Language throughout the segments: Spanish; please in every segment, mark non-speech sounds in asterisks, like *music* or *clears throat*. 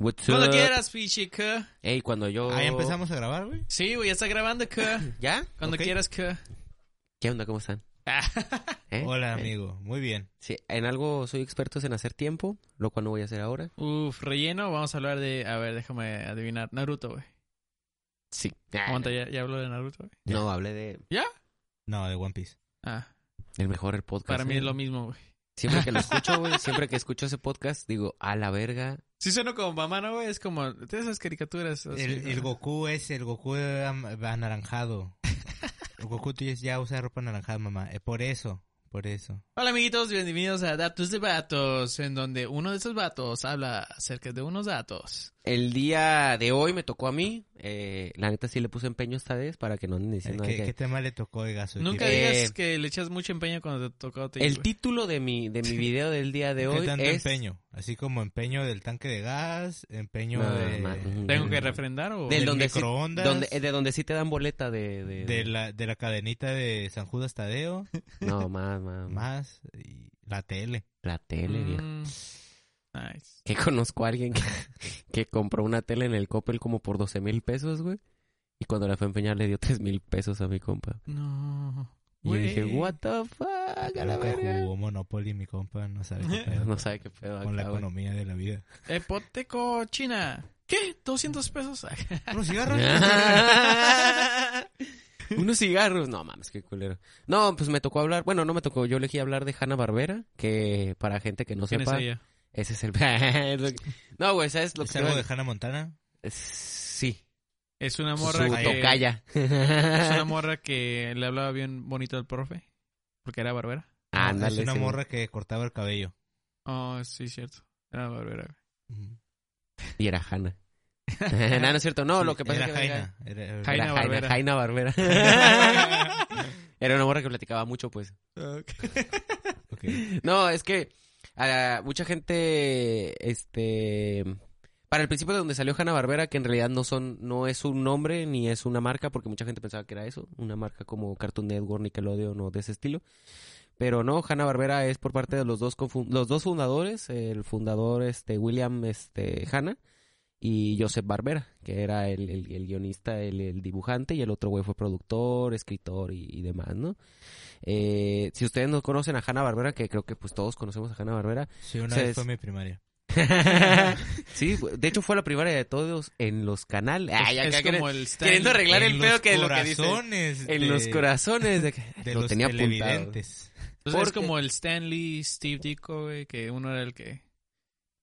What's Cuando up? quieras, pinche K. Ey, cuando yo... Ah, ya empezamos a grabar, güey. Sí, güey, ya está grabando K. *laughs* ¿Ya? Cuando Ok. quieras K. ¿Qué onda? ¿Cómo están? *laughs* ¿Eh? Hola, Eh, amigo. Muy bien. Sí, en algo soy experto es en hacer tiempo, lo cual no voy a hacer ahora. Uf, relleno, vamos a hablar de... A ver, déjame adivinar. Naruto, güey. Sí. Aguanta, ya, ya hablo de Naruto, güey. No, hablé de No, de One Piece. Ah, el mejor el podcast. para mí ¿eh? es lo mismo, güey. Siempre que lo *laughs* escucho, güey, siempre que escucho ese podcast, digo, a la verga. Sí sueno como mamá, ¿no, güey? Es como... De esas caricaturas. así, El, el. Goku es el Goku anaranjado. El Goku tú ya usa ropa anaranjada, mamá. Eh, por eso, por eso. Hola, amiguitos. Bienvenidos a Datos de Vatos, en donde uno de esos vatos habla acerca de unos datos. El día de hoy me tocó a mí. eh, la neta sí le puse empeño esta vez para que no anden Eh, diciendo ¿Qué, que... qué tema le tocó, oiga, su Nunca equipo? Eh, digas que le echas mucho empeño cuando te tocó a ti, El güey. título de mi, de mi video del día de hoy ¿Qué tanto es... empeño? Así como empeño del tanque de gas, empeño No, de, ¿Tengo que refrendar o...? Del del donde sí- microondas, donde, eh, de donde sí te dan boleta de... de, de la, de la cadenita de San Judas Tadeo, No, más, más, más. y la tele. La tele, viejo. Nice. Que conozco a alguien que, *laughs* que compró una tele en el Coppel como por 12 mil pesos, güey. Y cuando la fue a empeñar le dio 3 mil pesos a mi compa. No. Y yo dije, what the fuck, a la verga. jugó Monopoly, mi compa, no sabe qué pedo *laughs* No sabe qué pedo con la güey. economía de la vida. Hipoteco China. ¿Qué? ¿200 pesos? *laughs* ¿Unos cigarros? Unos cigarros. No mames, qué culero. No, pues me tocó hablar. Bueno, no me tocó. Yo elegí hablar de Hanna Barbera. Que para gente que no ¿Quién es sepa, ella? Ese es el. *laughs* no, güey, ¿sabes lo ¿Es que algo de Hannah Montana? Sí. Es una Su morra que... tocaya. *laughs* Es una morra que le hablaba bien bonito al profe. Porque era barbera. No, Ándale. es una sí, morra que cortaba el cabello. Oh, sí, cierto. Era barbera. Y era Hanna. *laughs* no, no es cierto. No, lo que pasa era es que. Jaina. Era, era- Jaina Era Barbera. Jaina Barbera. Era una morra que platicaba mucho, pues. No, es que mucha gente, este, para el principio de donde salió Hanna Barbera, que en realidad no son, no es un nombre ni es una marca, porque mucha gente pensaba que era eso, una marca como Cartoon Network, Nickelodeon o de ese estilo. Pero no, Hanna Barbera es por parte de los dos los dos fundadores, el fundador este William este Hanna y Joseph Barbera, que era el, el- el guionista, el, el dibujante, y el otro güey fue productor, escritor y, y demás, ¿no? Eh, si ustedes no conocen a Hanna Barbera, que creo que pues todos conocemos a Hanna Barbera, Sí, una vez es- fue mi primaria. *laughs* sí, de hecho fue la primaria de todos en los canales. Ay, es acá como el queriendo arreglar el pedo que lo que dice. En los corazones de, que- *laughs* de lo los tenía apuntado. televidentes. Entonces es como el Stanley, Steve Ditko, güey, que uno era el que...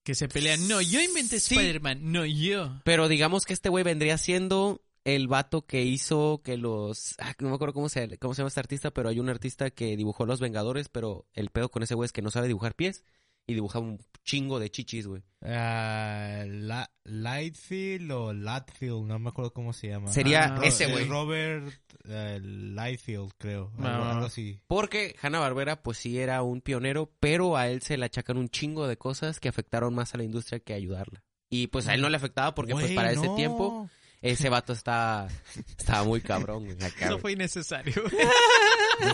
Que se pelean. No, yo inventé Sí. Spider-Man. No, yo. Pero digamos que este güey vendría siendo el vato que hizo que los... ah, no me acuerdo cómo se, cómo se llama este artista, pero hay un artista que dibujó Los Vengadores, pero el pedo con ese güey es que no sabe dibujar pies y dibuja un chingo de chichis, güey. Ah, La- Lightfield o Latfield, no me acuerdo cómo se llama. Sería Ah, ese güey. Robert eh, Lightfield, creo. Algo, Ah. algo así. Porque Hanna Barbera, pues sí era un pionero, pero a él se le achacan un chingo de cosas que afectaron más a la industria que ayudarla. Y pues a él no le afectaba porque pues para ese no. tiempo ese vato está estaba muy cabrón, güey, acá, Eso fue innecesario.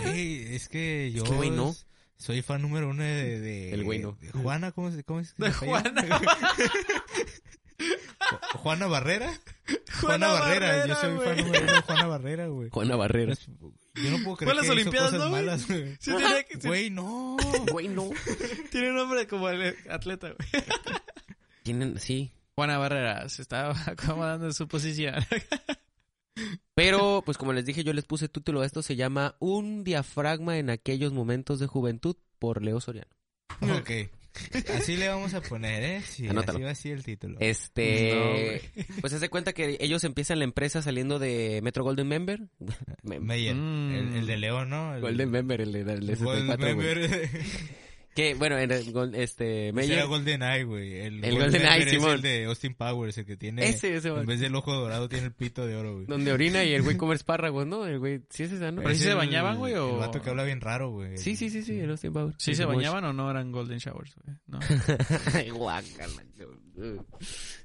Güey, es que yo Es que, güey, no. Soy fan número uno de, de- El güey no. de Juana, ¿cómo, se- cómo es? que De se llama? Juana. Ju- *laughs* Juana Barrera. Juana, Barrera. Yo soy fan güey. número uno de Juana Barrera, güey. Juana Barrera. Yo no puedo creer Fue a las que hizo Olimpiadas, cosas ¿no, güey? malas, güey. Sí, tiene, sí, Güey, no. Güey, no. *laughs* tiene nombre como el atleta, güey. Tienen sí, Juana Barrera se estaba *laughs* acomodando en su posición. Pero pues como les dije, yo les puse título a esto se llama Un diafragma en aquellos momentos de juventud por Leo Soriano. Ok. Así le vamos a poner, ¿eh? Sí, Anótalo. así va así el título. Este, pues hace cuenta que ellos empiezan la empresa saliendo de Metro Golden Member. Me- Meyer. Mm. El, el de León, ¿no? El, Golden Member, el de, el de Golden 64, güey. Member. Que, bueno, en el gol- este, Ese Meyer. era Golden Eye, güey. El, El Golden Golden Eye, es Simón. el de Austin Powers, el que tiene... Ese, ese, En vez del ojo dorado tiene el pito de oro, güey. Donde orina y el güey come espárragos, ¿no? El güey, sí es esa, ¿no? Pero sí Es se bañaban, güey, o- El vato que habla bien raro, güey. Sí, sí, sí, sí, el Austin Powers. ¿Sí El se bañaban o no eran Golden Showers? güey? No. Ay, *laughs* guácala.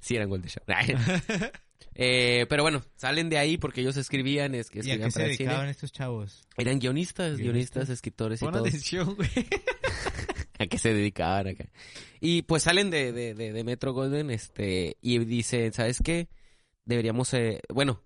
Sí, eran Golden Shower. *laughs* Eh, pero bueno, salen de ahí porque ellos escribían, es que ¿Y a escribían qué se para cine. dedicaban estos chavos? Eran guionistas, guionistas, ¿Guionistas? escritores y todo. atención, güey. *laughs* *laughs* a qué se dedicaban acá. Y pues salen de, de, de, de Metro Golden, este, y dicen, ¿sabes qué? Deberíamos, eh, bueno,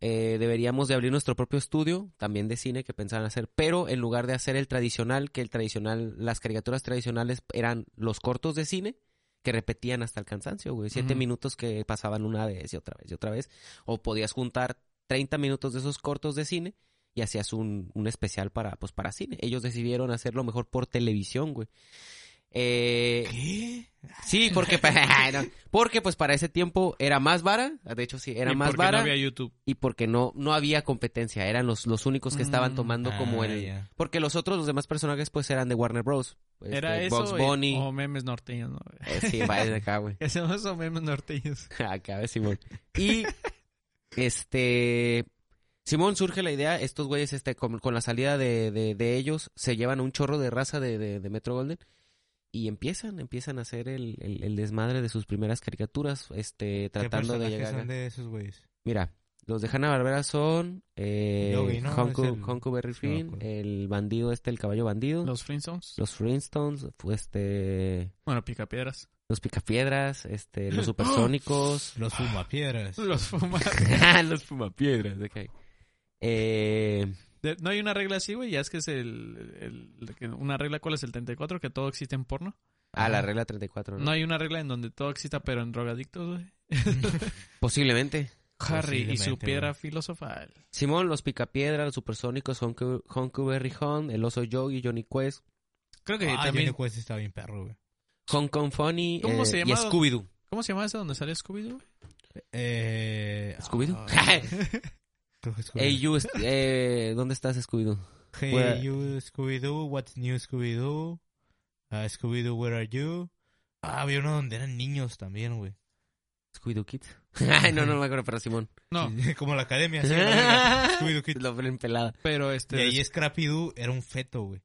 eh, deberíamos de abrir nuestro propio estudio, también de cine, que pensaban hacer, pero en lugar de hacer el tradicional, que el tradicional, las caricaturas tradicionales eran los cortos de cine, que repetían hasta el cansancio, güey. Siete minutos que pasaban una vez y otra vez y otra vez. O podías juntar 30 minutos de esos cortos de cine y hacías un, un especial para, pues, para cine. Ellos decidieron hacerlo mejor por televisión, güey. Eh, ¿Qué? sí, porque, *laughs* no, porque pues para ese tiempo era más vara, de hecho sí, era Y más porque vara no había YouTube. y porque no, no había competencia, eran los, los únicos que estaban Mm, tomando como Ah, el... Porque los otros, los demás personajes pues eran de Warner Bros. Era Este, eso Bugs y- Bunny. o memes norteños, ¿no? Eh, sí, va desde acá, güey. Hacemos *laughs* esos memes norteños. *laughs* Acá, ves, Simón. Y, este... Simón surge la idea, estos güeyes, este, con, con la salida de, de, de ellos, se llevan un chorro de raza de, de, de Metro Golden y empiezan, empiezan a hacer el, el, el desmadre de sus primeras caricaturas, este, ¿Qué tratando de llegar. a- son de esos güeyes? Mira, los de Hanna Barbera son eh, Yogi, ¿no? Honku, el- me Finn, el bandido este, el caballo bandido, los, Los Flintstones. Flintstones, fu- este, Bueno, Picapiedras. los Picapiedras, este, los *gasps* Supersónicos, Los fumapiedras. *laughs* Los Fumas. *laughs* los Fumapiedras, ok. Eh, No hay una regla así, güey. Ya es que es el, Una regla, ¿cuál es el 34? Que todo existe en porno. ah, la regla 34, ¿no? No hay una regla en donde todo exista, pero en drogadictos, güey. *laughs* Posiblemente. Harry y su Posiblemente, piedra güey. filosofal. Simón, los Picapiedras, los Supersónicos, Huckleberry Hon, el oso Yogi, Johnny Quest, Creo que Ah, también... Johnny Quest está bien perro, güey. Hong Kong Funny ¿Cómo eh, se y? Scooby-Doo. ¿Cómo se llama ese donde sale Scooby-Doo? Eh... ¿Scooby-Doo? *laughs* creo que. Hey, you, eh, ¿dónde estás, Scooby-Doo? Hey, Where- you, Scooby-Doo, what's new, Scooby-Doo? Ah, Scooby-Doo, where are you? Ah, había uno donde eran niños también, güey. Scooby-Doo Kids. *laughs* Ay, no, no me acuerdo, pero Simón. No, *laughs* Como la academia, sí. *laughs* Scooby-Doo Kids. Lo ven pelada. pero Y este... ahí Scrappy-Doo era un feto, güey.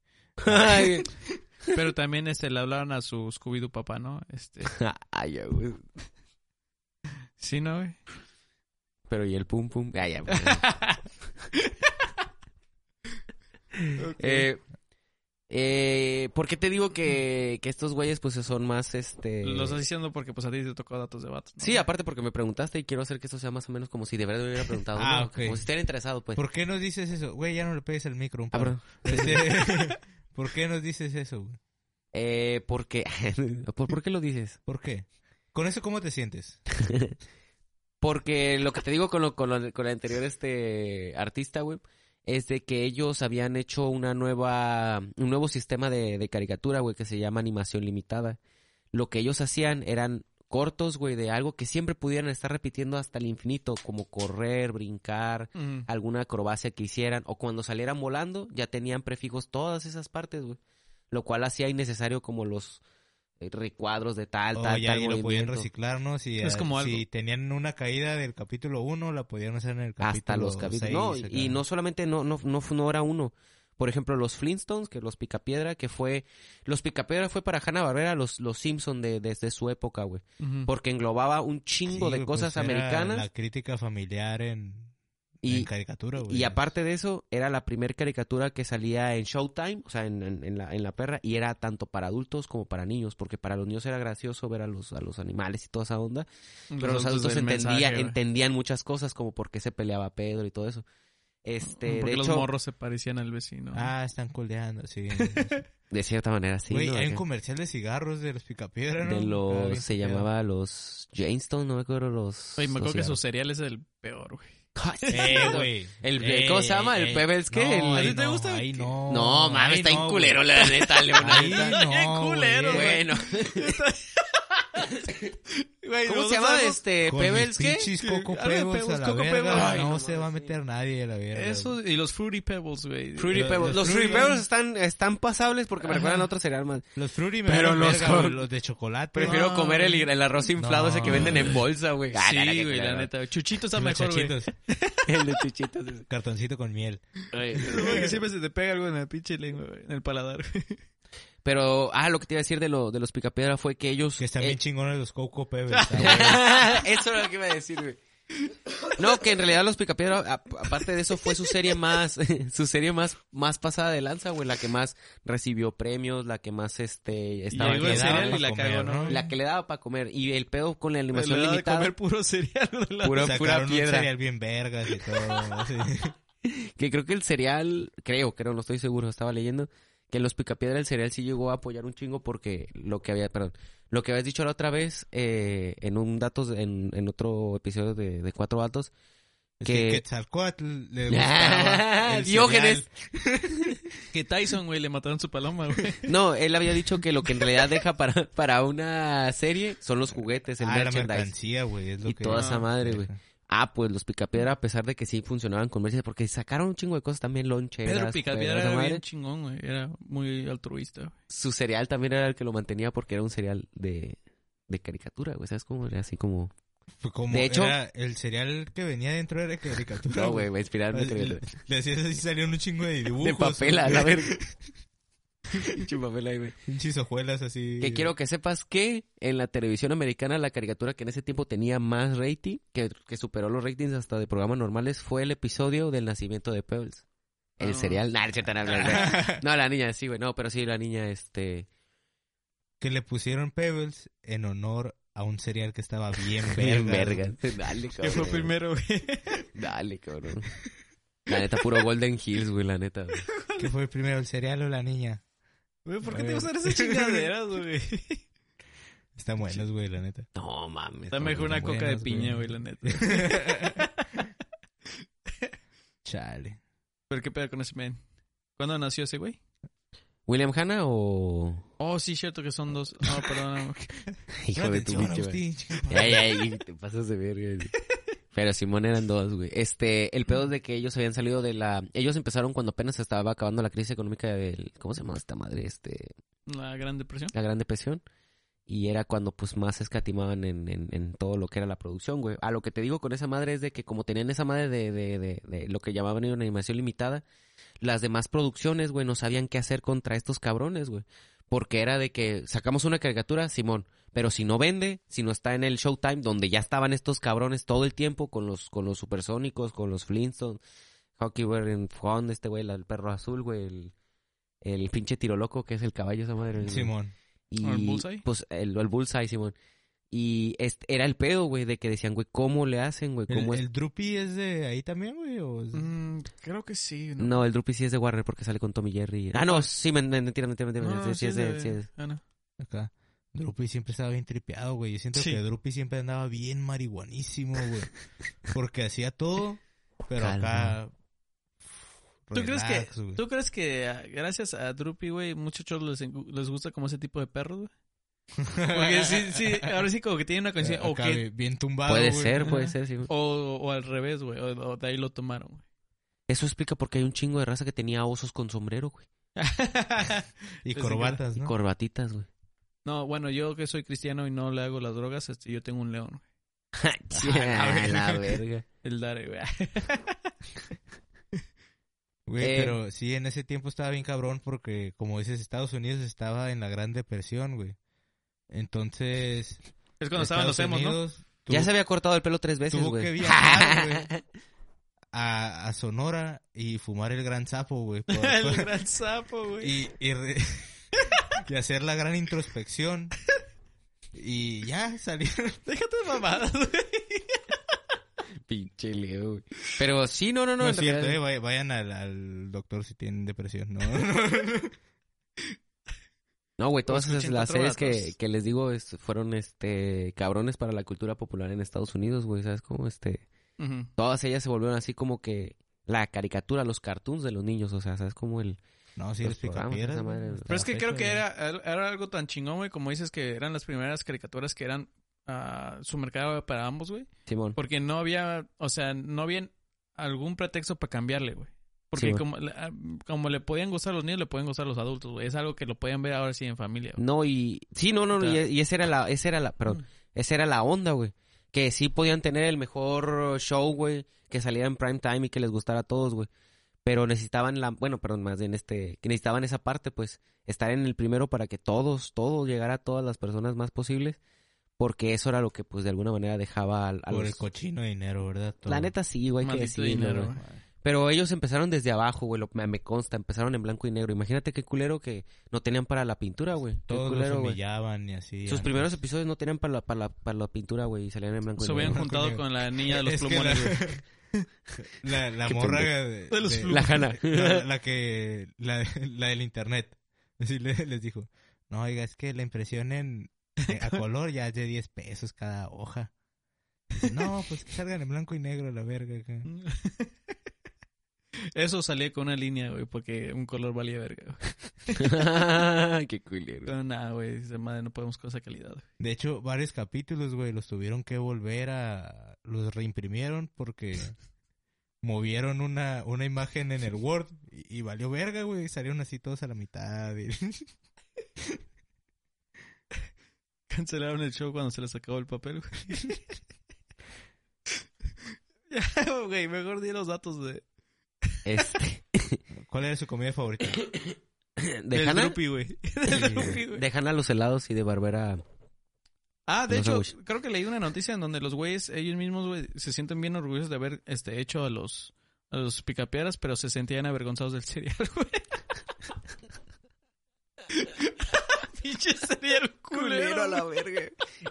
Pero también este, le hablaban a su Scooby-Doo papá, ¿no? Este... Ay, ya, güey. Sí, ¿no, güey? Pero y el pum pum. Ay, ya, güey. *laughs* eh, eh, ¿Por qué te digo que, que estos güeyes pues son más este... Lo estás diciendo porque pues a ti te tocó datos de vatos, ¿no? Sí, aparte porque me preguntaste y quiero hacer que esto sea más o menos como si de verdad me hubiera preguntado. Ah, ¿no? ok. Como si estuviera interesado, pues. ¿Por qué nos dices eso? Güey, ya no le pegues al micro un Ah, perdón. Este, *laughs* *laughs* ¿Por qué nos dices eso, güey? Eh, ¿por qué? ¿Por, ¿Por qué lo dices? ¿Por qué? ¿Con eso cómo te sientes? Porque lo que te digo con, lo, con, lo- con el anterior este artista, güey, es de que ellos habían hecho una nueva, un nuevo sistema de, de caricatura, güey, que se llama animación limitada. Lo que ellos hacían eran cortos, güey, de algo que siempre pudieran estar repitiendo hasta el infinito, como correr, brincar, alguna acrobacia que hicieran, o cuando salieran volando, ya tenían prefijos todas esas partes, güey. Lo cual hacía innecesario como los recuadros de tal, Oh, tal, ya tal ahí lo podían reciclar, ¿no? Si, Es como algo. si tenían una caída del capítulo 1, la podían hacer en el capítulo hasta los capítulos. No, y no solamente no, no, no, no era uno. Por ejemplo, los Flintstones, que los Picapiedra, que fue... Los Picapiedra fue para Hanna-Barbera los, los Simpson de, desde su época, güey. Porque englobaba un chingo Sí, de cosas pues, era americanas. La crítica familiar en, Y, en caricatura, güey. y aparte de eso, era la primer caricatura que salía en Showtime, o sea, en, en- en la, en la perra, y era tanto para adultos como para niños, porque para los niños era gracioso ver a los, a los animales y toda esa onda. Pero los adultos del entendían, mensaje, entendían muchas cosas, como por qué se peleaba Pedro y todo eso. Este, Porque de los hecho, morros se parecían al vecino. Ah, están coldeando, sí. de cierta manera sí, Güey, ¿no? hay un comercial de cigarros de los Picapiedra, ¿no? de Estaba los bien se llamaba los Jamestown, no me acuerdo los Oye, me acuerdo que su cereal es el peor, güey. Eh, güey. El- Eh, ¿cómo se llama? ¿El eh, Pebbles qué? No, El- ahí ¿A ti te no, gusta? No. No, mames, está en culero, la neta, León. Ahí Está no, culero, güey. Bueno, *laughs* *laughs* Güey, ¿cómo se llama este Con Pebbles qué? pinches. Coco Pebbles a Pebbles, la Coco verga. Pebbles. Ay, no no se va a meter nadie a la verga. Eso y los Fruity Pebbles, güey. Fruity Los- Pebbles. los Los Fruity Pebbles están, están pasables porque me recuerdan a otro cereal más. Los Fruity me Pero los verga, con- güey, los de chocolate. Prefiero no. comer el, el arroz inflado ese que venden en bolsa, güey. Ah, Sí, la neta, güey, la neta. Chuchito está mejor, *laughs* *laughs* El de chuchitos. cartoncito con miel. Ay, siempre se te pega algo en la pinche lengua, güey, en el paladar. Pero, ah, lo que te iba a decir de, lo, de los picapiedra fue que ellos... Que están eh, bien chingones los Coco Pebbles. *laughs* Eso era lo que iba a decir, güey. No, que en realidad Los Picapiedra, aparte de eso, fue su serie más, *laughs* su serie más, más pasada de lanza, güey, la que más recibió premios, la que más, este, estaba en- cereal pa' y la comer, cagó, ¿no? la que le daba para comer. Y el pedo con la animación Le de limitada, comer puro cereal. la- Pura- pura un piedra. cereal bien vergas y todo. así. *laughs* que creo que el cereal, creo, creo, no estoy seguro, estaba leyendo, que Los Picapiedra el cereal sí llegó a apoyar un chingo porque lo que había, perdón, lo que habías dicho la otra vez, eh, en un datos, en, en otro episodio de, de Cuatro Vatos, Es Que- que Quetzalcóatl le *laughs* gustaba el Diógenes. *laughs* Que Tyson, güey, le mataron su paloma, güey. No, él había dicho que lo que en realidad deja para, para una serie son los juguetes, el Ah, la mercancía, güey. es lo Y que- toda esa madre, güey. Ah, pues los Picapiedra, a pesar de que sí funcionaban con merchandise, porque sacaron un chingo de cosas también, loncheras. Pedro Picapiedra era madre. bien chingón, güey. Era muy altruista, güey. Su cereal también era el que lo mantenía porque era un cereal de, de caricatura, güey. ¿Sabes cómo? Era así como... Fue como De hecho- era el cereal que venía dentro era caricatura. No, güey, me inspiraron caricatura. le hacías así salían un chingo de dibujos. De papel a la verga. *laughs* Pinche papel ahí, güey. *laughs* Pinches hojuelas así. Que quiero que sepas que en la televisión americana la caricatura que en ese tiempo tenía más rating, que, que superó los ratings hasta de programas normales, fue el episodio del nacimiento de Pebbles. El Ah. cereal. Nah, *laughs* no, la niña sí, güey. No, pero sí, la niña, este... que le pusieron Pebbles en honor a un cereal que estaba bien *laughs* verga. Bien verga. Dale, Que cabrón. fue primero, güey. Dale, cabrón. La neta, puro Golden Hills, güey, la neta. güey. ¿Qué fue primero, el cereal o la niña? Güey, ¿por qué te gustan esas *laughs* chingaderas, güey? Están buenos, güey, la neta. No, mames. Está mejor una coca de buenas, piña, güey. la neta. *laughs* Chale. ¿Pero qué pedo con ese men? ¿Cuándo nació ese güey? ¿William Hanna o...? Oh, sí, cierto que son dos. No, perdón. *laughs* Hijo de tu bicho, chica Ay, ay, te pasas de verga. Pero Simón eran dos, güey. Este, el pedo es de que ellos habían salido de la... Ellos empezaron cuando apenas estaba acabando la crisis económica del... ¿Cómo se llama esta madre? Este... La Gran Depresión. La Gran Depresión. Y era cuando pues más escatimaban en, en, en todo lo que era la producción, güey. A lo que te digo con esa madre es de que como tenían esa madre de, de, de, de lo que llamaban una animación limitada, las demás producciones, güey, no sabían qué hacer contra estos cabrones, güey. Porque era de que sacamos una caricatura, Simón, pero si no vende, si no está en el Showtime, donde ya estaban estos cabrones todo el tiempo con los, con los supersónicos, con los Flintstones, Hockey en Fond, este güey, el perro azul, güey, el, el pinche tiro loco que es el caballo, esa madre. Simón. Y, ¿O el Bullseye? Pues el, el Bullseye, Simón. Y este, era el pedo, güey, de que decían, güey, ¿cómo le hacen, güey? ¿El, ¿Cómo es? el Drupi es de ahí también, güey? ¿O es- Mm, creo que sí. ¿no? No, el Drupi sí es de Warner porque sale con Tommy Jerry. Ah, no, sí, men- men- mentira, mentira, mentira. No, mentira, no, sí, es de- sí es- Ah, no. Acá. Drupi siempre estaba bien tripeado, güey. Yo siento Sí. que Drupi siempre andaba bien marihuanísimo, güey. Porque hacía todo, pero Calma. acá... ¿Tú crees que, güey. ¿Tú crees que ah, gracias a Drupi, güey, muchachos les, les gusta como ese tipo de perros, güey? Porque sí, sí, ahora sí como que tiene una *laughs* conciencia. O, que- bien- tumbado, Puede güey. ser, puede ser, sí. o, o al revés, güey. O, o de ahí lo tomaron, güey. Eso explica por qué hay un chingo de raza que tenía osos con sombrero, güey. *laughs* Y Desde corbatas, Y ¿no? corbatitas, güey. No, bueno, yo que soy cristiano y no le hago las drogas, este, yo tengo un león, güey. *laughs* Ah, la verga. El Dare, güey. *laughs* Güey, Eh, pero sí, en ese tiempo estaba bien cabrón porque, como dices, Estados Unidos estaba en la Gran Depresión, güey. Entonces... Es cuando estaban los Estados emos, ¿no? Ya se había cortado el pelo tres veces, tuvo güey. que viajar, *laughs* güey. a, a Sonora y fumar el gran sapo, güey. por- El por- gran sapo, güey. y, y, re- *laughs* y hacer la gran introspección. Y ya salieron. Déjate de mamadas, güey. *laughs* Pinche Leo, güey. Pero sí, no, no, no. Es cierto, realidad- eh, vay- vayan al, al doctor si tienen depresión, ¿no? *laughs* No, güey, todas Pues esas las series que, que les digo es- fueron este cabrones para la cultura popular en Estados Unidos, güey, ¿sabes cómo? Este, todas ellas se volvieron así como que la caricatura, los cartoons de los niños, o sea, ¿sabes cómo el No, sí, Los picapiedras. hasta Pero es que fecha, creo que era, era algo tan chingón, güey, como dices que eran las primeras caricaturas que eran ah, su mercado para ambos, güey. Simón? Porque no había, o sea, no había algún pretexto para cambiarle, güey. Porque Sí, como, le- ah, como le podían gustar los niños, le pueden gustar los adultos, güey. Es algo que lo pueden ver ahora sí en familia, güey. No, y sí, no, no, no, y, y esa era la esa era la, Mm. perdón, esa era la onda, güey, que sí podían tener el mejor show, güey, que saliera en prime time y que les gustara a todos, güey. Pero necesitaban la, bueno, perdón, más bien este, que necesitaban esa parte, pues, estar en el primero para que todos, todo llegara a todas las personas más posibles. porque eso era lo que pues de alguna manera dejaba al- a, Por los... el cochino de dinero, ¿verdad? Todo. La neta sí, güey, hay que decirlo, dinero, güey. güey. Pero ellos empezaron desde abajo, güey, lo- me, me consta, empezaron en blanco y negro. Imagínate qué culero que no tenían para la pintura, güey. Qué Todos culero, los güey. humillaban y así. Sus primeros episodios no tenían para la, para la, para la pintura, güey, y salían en blanco Se y habían negro. Blanco y juntado *laughs* con la niña de los Es que plumones, la- güey. *laughs* *laughs* La, la *laughs* morra de, De los de- plumones. La Hanna. *laughs* la, la que la, la del internet Así le- les dijo no oiga es que la impresión en eh, a color ya es de 10 pesos cada hoja no pues que salgan en blanco y negro la verga acá". Eso salía con una línea, güey, porque un color valía verga. güey. *laughs* qué culero. Pero nada, güey, esa madre no podemos con esa calidad. güey. de hecho varios capítulos güey los tuvieron que volver a los reimprimieron porque *laughs* movieron una una imagen en el Word y, y valió verga güey salieron así todos a la mitad y- *laughs* Cancelaron el show cuando se les acabó el papel, güey. Ya, güey, mejor di los datos de... Este, *laughs* ¿cuál era su comida favorita? de *coughs* del Drupi, güey. *laughs* Del Drupi, güey. de Hannah los helados y de Barbera. Ah, de Los hecho, creo que leí una noticia en donde los güeyes, ellos mismos, güey, se sienten bien orgullosos de haber este, hecho a los, a los picapiedras, pero se sentían avergonzados del cereal, güey. *laughs* Pinche cereal culero. la verga.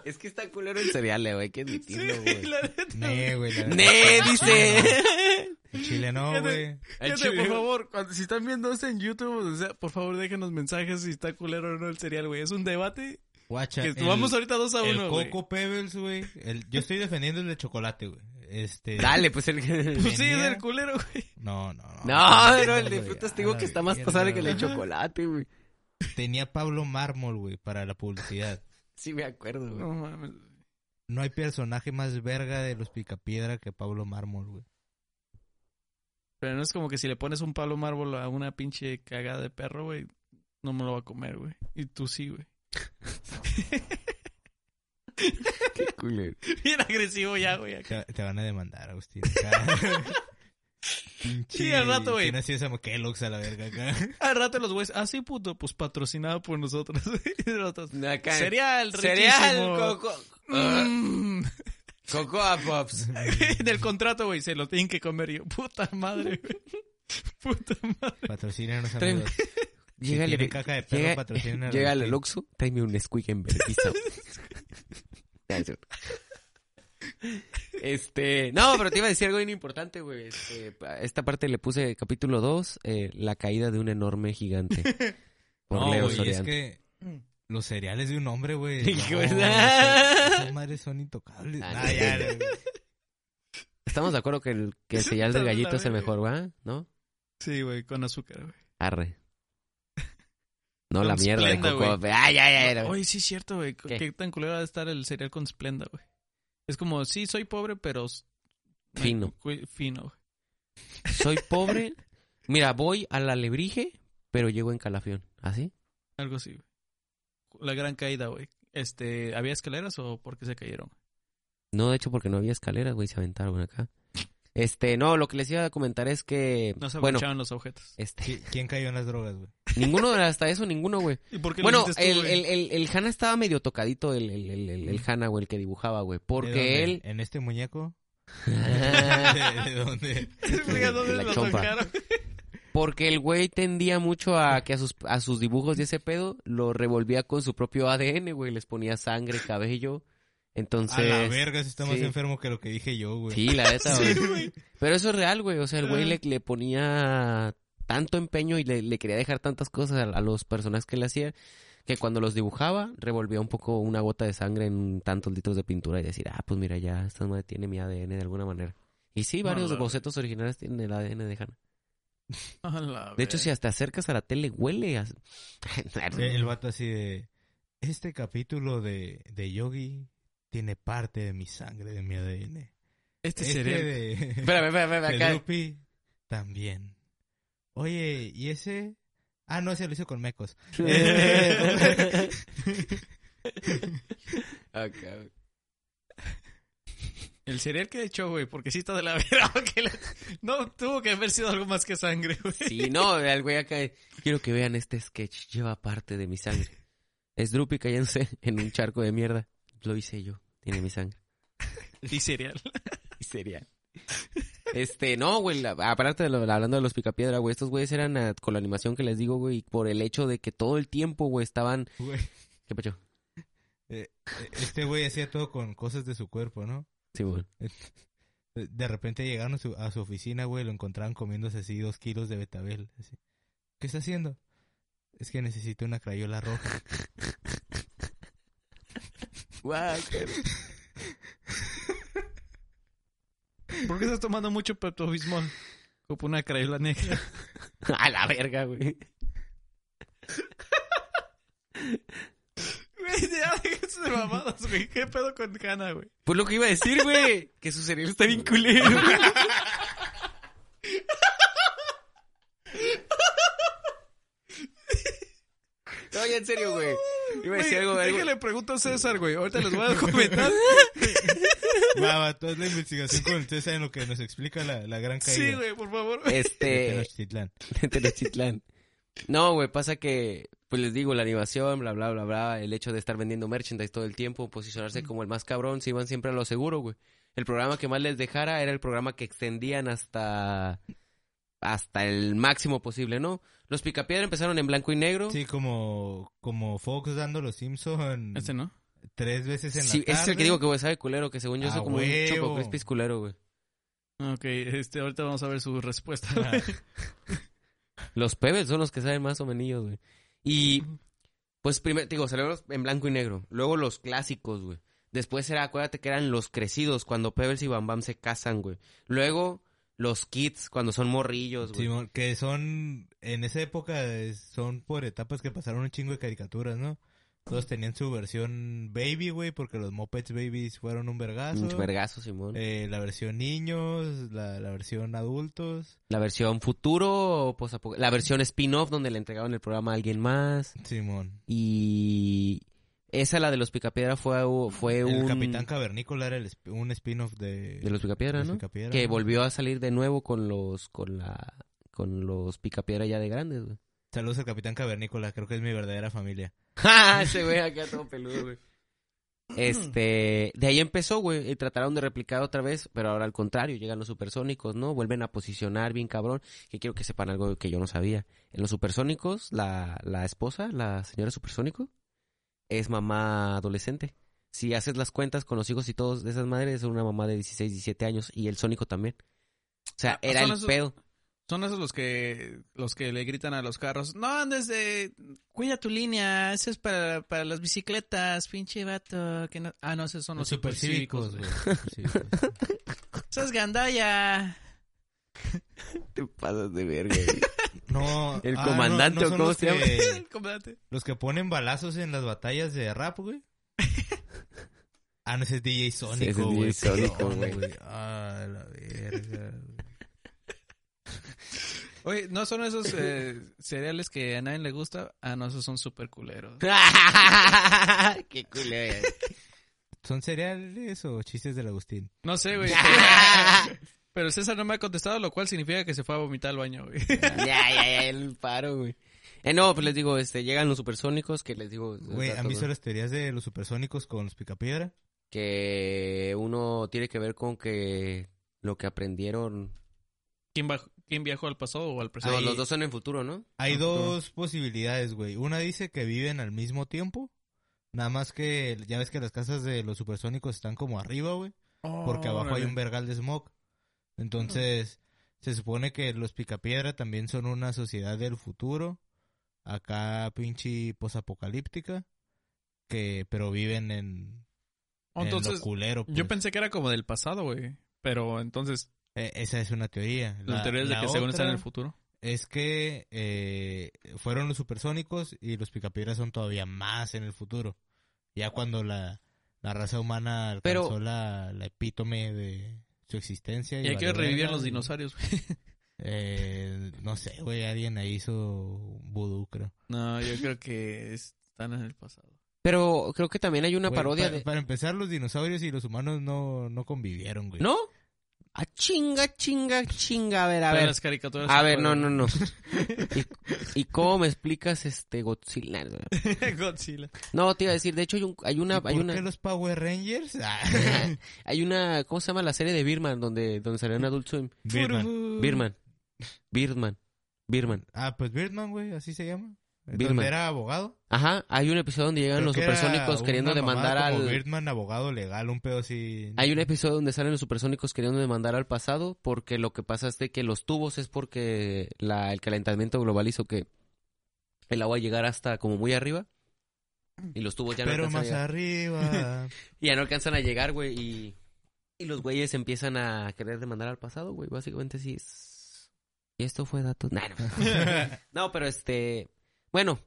Es que está culero el cereal, güey, hay que admitirlo, güey. la neta. Ne, güey. la- ¡Ne! Dice. El chile no, güey. Chile, por favor, cuando, si están viendo esto en YouTube, o sea, por favor déjenos mensajes si está culero o no el cereal, güey. Es un debate Guacha. que el- vamos ahorita dos a El uno, güey. Coco Pebbles, güey. Yo estoy defendiendo el de chocolate, güey. Este. Dale, pues el *laughs* Pues sí, es el culero, güey. No, no, no. No, pero el de frutas te digo que está más pasable que el de chocolate, güey. Tenía Pablo Mármol, güey, para la publicidad. Sí me acuerdo, güey. No mames. No hay personaje más verga de los Picapiedra que Pablo Mármol, güey. Pero no es como que si le pones un palo mármol a una pinche cagada de perro, güey, no me lo va a comer, güey. Y tú sí, güey. *laughs* Qué culero. Bien agresivo ya, güey. acá. Te, te van a demandar, Agustín. *laughs* Pinche. Sí, al rato, güey. ¿Quién hacía esa Kellogg's a la verga acá? Al rato los güeyes, ah, sí, puto, pues patrocinado por nosotros. *laughs* Y los otros, Acá. Cereal, Cereal, riquísimo. coco. Mm. Cocoa Pops. *laughs* Del contrato, güey, se lo tienen que comer. Yo, puta madre, güey. *laughs* Puta madre. Patrocínenos, Tráeme- amigos. *laughs* Si Llégale, tiene caca de perro, llega, patrocinen a llega al. Oxxo, tráeme un squeak en vergüenza. Este, no, pero te iba a decir algo bien importante, güey. Este, esta parte le puse capítulo 2, eh, la caída de un enorme gigante. Por No, Leo güey, es Soriano. que los cereales de un hombre, güey. *laughs* No, esas- madres son intocables. Ah, Ah, no. ya, ya. Estamos de acuerdo que el, que el cereal del gallito es el mejor, ¿va? ¿No? Sí, güey, con azúcar, güey. Arre. *laughs* No Con la mierda de coco. güey. Ay, ay, ay. Oye, sí es cierto, güey. ¿Qué? ¿Qué? tan culero ha de estar el cereal con Splenda, güey? Es como, sí, soy pobre, pero... Fino. Güey, Fino, güey. Soy *laughs* pobre. Mira, voy a la lebrige, pero llego en calafión. ¿Así? Algo así, güey. La gran caída, güey. Este, ¿había escaleras o por qué se cayeron? No, de hecho, porque no había escaleras, güey, se aventaron acá. Este, no, lo que les iba a comentar es que, No se bueno, los objetos. este, ¿Qui- ¿Quién cayó en las drogas, güey? *laughs* ninguno, hasta eso, ninguno, güey. ¿Y por qué Bueno, tú, el, güey? el, el, el Hanna estaba medio tocadito, el, el, el, el, el Hanna, güey, el que dibujaba, güey, ¿De porque dónde? él... ¿En este muñeco? *laughs* *laughs* ¿De dónde? Lo chompa. tocaron. Porque el güey tendía mucho a que a sus, a sus dibujos de ese pedo lo revolvía con su propio ADN, güey. Les ponía sangre, cabello. Entonces. A la verga, si está más sí. enfermo que lo que dije yo, güey. Sí, la neta, *laughs* Sí, güey. güey. Pero eso es real, güey. O sea, el güey le, le ponía tanto empeño y le, le quería dejar tantas cosas a, a los personajes que le hacía que cuando los dibujaba revolvía un poco una gota de sangre en tantos litros de pintura y decir, ah, pues mira, ya esta madre tiene mi ADN de alguna manera. Y sí, No, varios la- bocetos originales tienen el ADN de Hanna. *laughs* De hecho, si hasta acercas a la tele, huele a... *laughs* El vato así de... Este capítulo de, de Yogi tiene parte de mi sangre, de mi ADN. Este Este cereal. de... *laughs* Espérame, espérame, de acá. Drupi también. Oye, ¿y ese? Ah, no, ese lo hizo con mecos. Acá. El cereal que echó, güey, porque sí está de la *laughs* vera. le- No, tuvo que haber sido algo más que sangre, güey. Sí, no, el güey acá. Quiero que vean este sketch. Lleva parte de mi sangre. Es Drupi cayéndose en un charco de mierda. lo hice yo. Tiene mi sangre. Y cereal. *laughs* Y cereal. Este, no, güey, aparte de lo, hablando de los picapiedra, güey, estos güeyes eran ah, con la animación que les digo, güey, por el hecho de que todo el tiempo, güey, estaban... Güey, ¿Qué pecho? eh, este güey hacía todo con cosas de su cuerpo, ¿no? Sí, güey. *laughs* De- repente llegaron a su, a su oficina, güey, lo encontraban comiéndose así dos kilos de betabel. así. ¿Qué está haciendo? Es que necesito una crayola roja. *laughs* Guau, *laughs* qué- ¿Por qué estás tomando mucho Pepto Bismol? Como una crayola negra. A la verga, güey. Güey, ya *laughs* déjense de mamadas, güey. ¿Qué pedo con Hanna, güey? Pues lo que iba a decir, güey, *laughs* que su cereal está bien culero. *laughs* No, ya en serio, güey. Iba a decir algo, algo- Déjale pregunto a César, güey. Ahorita les voy a comentar. Va, va, toda la investigación con el César en lo que nos explica la, la gran caída. Sí, güey, por favor. de Este, Tenochtitlán. de Tenochtitlán. No, güey, pasa que, pues les digo, la animación, bla, bla, bla, bla, el hecho de estar vendiendo merchandise todo el tiempo, posicionarse como el más cabrón, se iban siempre a lo seguro, güey. El programa que más les dejara era el programa que extendían hasta, hasta el máximo posible, ¿no? Los Picapiedra empezaron en blanco y negro. Sí, como, como Fox dando los Simpson Este no. tres veces en Sí, la ese es el que tarde. digo que, güey, sabe culero, que según yo ¡A soy como un! Choco Crispis culero, güey. Ok, este, ahorita vamos a ver su respuesta. Ah, Los Pebbles son los que saben más o menos, güey. Y, pues, primero, digo, salieron los- en blanco y negro. Luego los clásicos, güey. Después era, acuérdate que eran los crecidos, cuando Pebbles y Bam Bam se casan, güey. Luego, los kids, cuando son morrillos, güey. Que son, en esa época, eh, son por etapas que pasaron un chingo de caricaturas, ¿no? Todos tenían su versión baby, güey, porque los Muppets Babies fueron un vergazo. Un vergazo, Simón. Eh, la versión niños, la, la versión adultos. La versión futuro, o posapo- la versión spin-off, donde le entregaban el programa a alguien más. Simón. Y esa, la de los Picapiedra, fue, fue El un... Capitán Cavernícola era el un spin-off de... De los Picapiedra, de los ¿no? Picapiedra, Que volvió a salir de nuevo con los, con la, con los Picapiedra ya de grandes, güey. Saludos al Capitán Cavernícola, creo que es mi verdadera familia. ¡Ja! *laughs* Ese güey acá todo peludo, güey. Este, de ahí empezó, güey, y trataron de replicar otra vez, pero ahora al contrario, llegan los supersónicos, ¿no? Vuelven a posicionar bien cabrón, que quiero que sepan algo que yo no sabía. En los supersónicos, la, la esposa, la señora supersónico, es mamá adolescente. Si haces las cuentas con los hijos y todos de esas madres, es una mamá de 16, 17 años, y el sónico también. O sea, Ah, era el esos- pedo. Son esos los que los que le gritan a los carros. No andes de... Cuida tu línea. Eso es para, para las bicicletas. Pinche vato. Que no... Ah, no, esos son los, supercívicos. güey. Supercívicos, güey. *laughs* Eso es gandalla. Te pasas de verga, güey. No, El ah, comandante, no, no ¿o son cómo los se llama? que- *laughs* El comandante. Los que ponen balazos en las batallas de rap, güey. *laughs* Ah, no, ese es DJ Sónico, ese es güey. DJ Sónico, güey. Ah, la verga. Oye, ¿no son esos eh, cereales que a nadie le gusta? Ah, no, esos son súper culeros. *laughs* Qué culero. ¿Son cereales o chistes del Agustín? No sé, güey. *laughs* Pero César no me ha contestado, lo cual significa que se fue a vomitar al baño, güey. ya, ya, ya, el paro, güey. Eh, no, pues les digo, este, llegan los supersónicos que les digo... Güey, ¿han visto las teorías de los supersónicos con los picapiedra? Que uno tiene que ver con que lo que aprendieron... ¿Quién, baj- quién viajó al pasado o al presente? No, Ahí- los dos son en futuro, ¿no? Hay Ah, dos posibilidades, güey. Una dice que viven al mismo tiempo. Nada más que ya ves que las casas de los supersónicos están como arriba, güey. Porque abajo hay un vergal de smog. Entonces, se supone que los picapiedra también son una sociedad del futuro. Acá pinche posapocalíptica. Que, pero viven en, Oh, en Entonces, lo culero. yo pues. pensé que era como del pasado, güey. Pero entonces, Eh, esa es una teoría. la, teoría es de la que según está en el futuro. Es que eh, fueron los supersónicos y los picapiedras son todavía más en el futuro. Ya cuando la, la raza humana alcanzó Pero- la, la epítome de su existencia. Y hay que verga, los dinosaurios. Eh, no sé, güey, alguien ahí hizo vudú, creo. No, yo creo que están en el pasado. Pero creo que también hay una Güey, parodia pa- de... Para empezar, los dinosaurios y los humanos no, no convivieron, güey. ¿No? Ah, chinga, chinga, chinga. A ver, a Pero ver. las caricaturas A ver, no, no, no. *laughs* ¿Y, y cómo me explicas este Godzilla? *laughs* Godzilla. No, te iba a decir, de hecho hay, un, hay una... ¿Y ¿Por Hay qué una, los Power Rangers? Ah, *laughs* hay una... ¿Cómo se llama la serie de Birman? Donde, donde salió en Adult Swim. Birdman. Birman. Birdman. Birman. Ah, pues Birdman, güey, así se llama. Birdman. Era abogado. Ajá, hay un episodio donde llegan Creo los que supersónicos queriendo demandar como al... Birdman, abogado legal, un pedo así. Hay un episodio donde salen los supersónicos queriendo demandar al pasado porque lo que pasa es de que los tubos es porque la, el calentamiento global hizo que el agua llegara hasta como muy arriba y los tubos ya no Pero alcanzan más arriba. *laughs* Y ya no alcanzan a llegar, güey, y, y los güeyes empiezan a querer demandar al pasado, güey, básicamente sí es... Y esto fue datos... Nah, no. *laughs* No, pero este, bueno,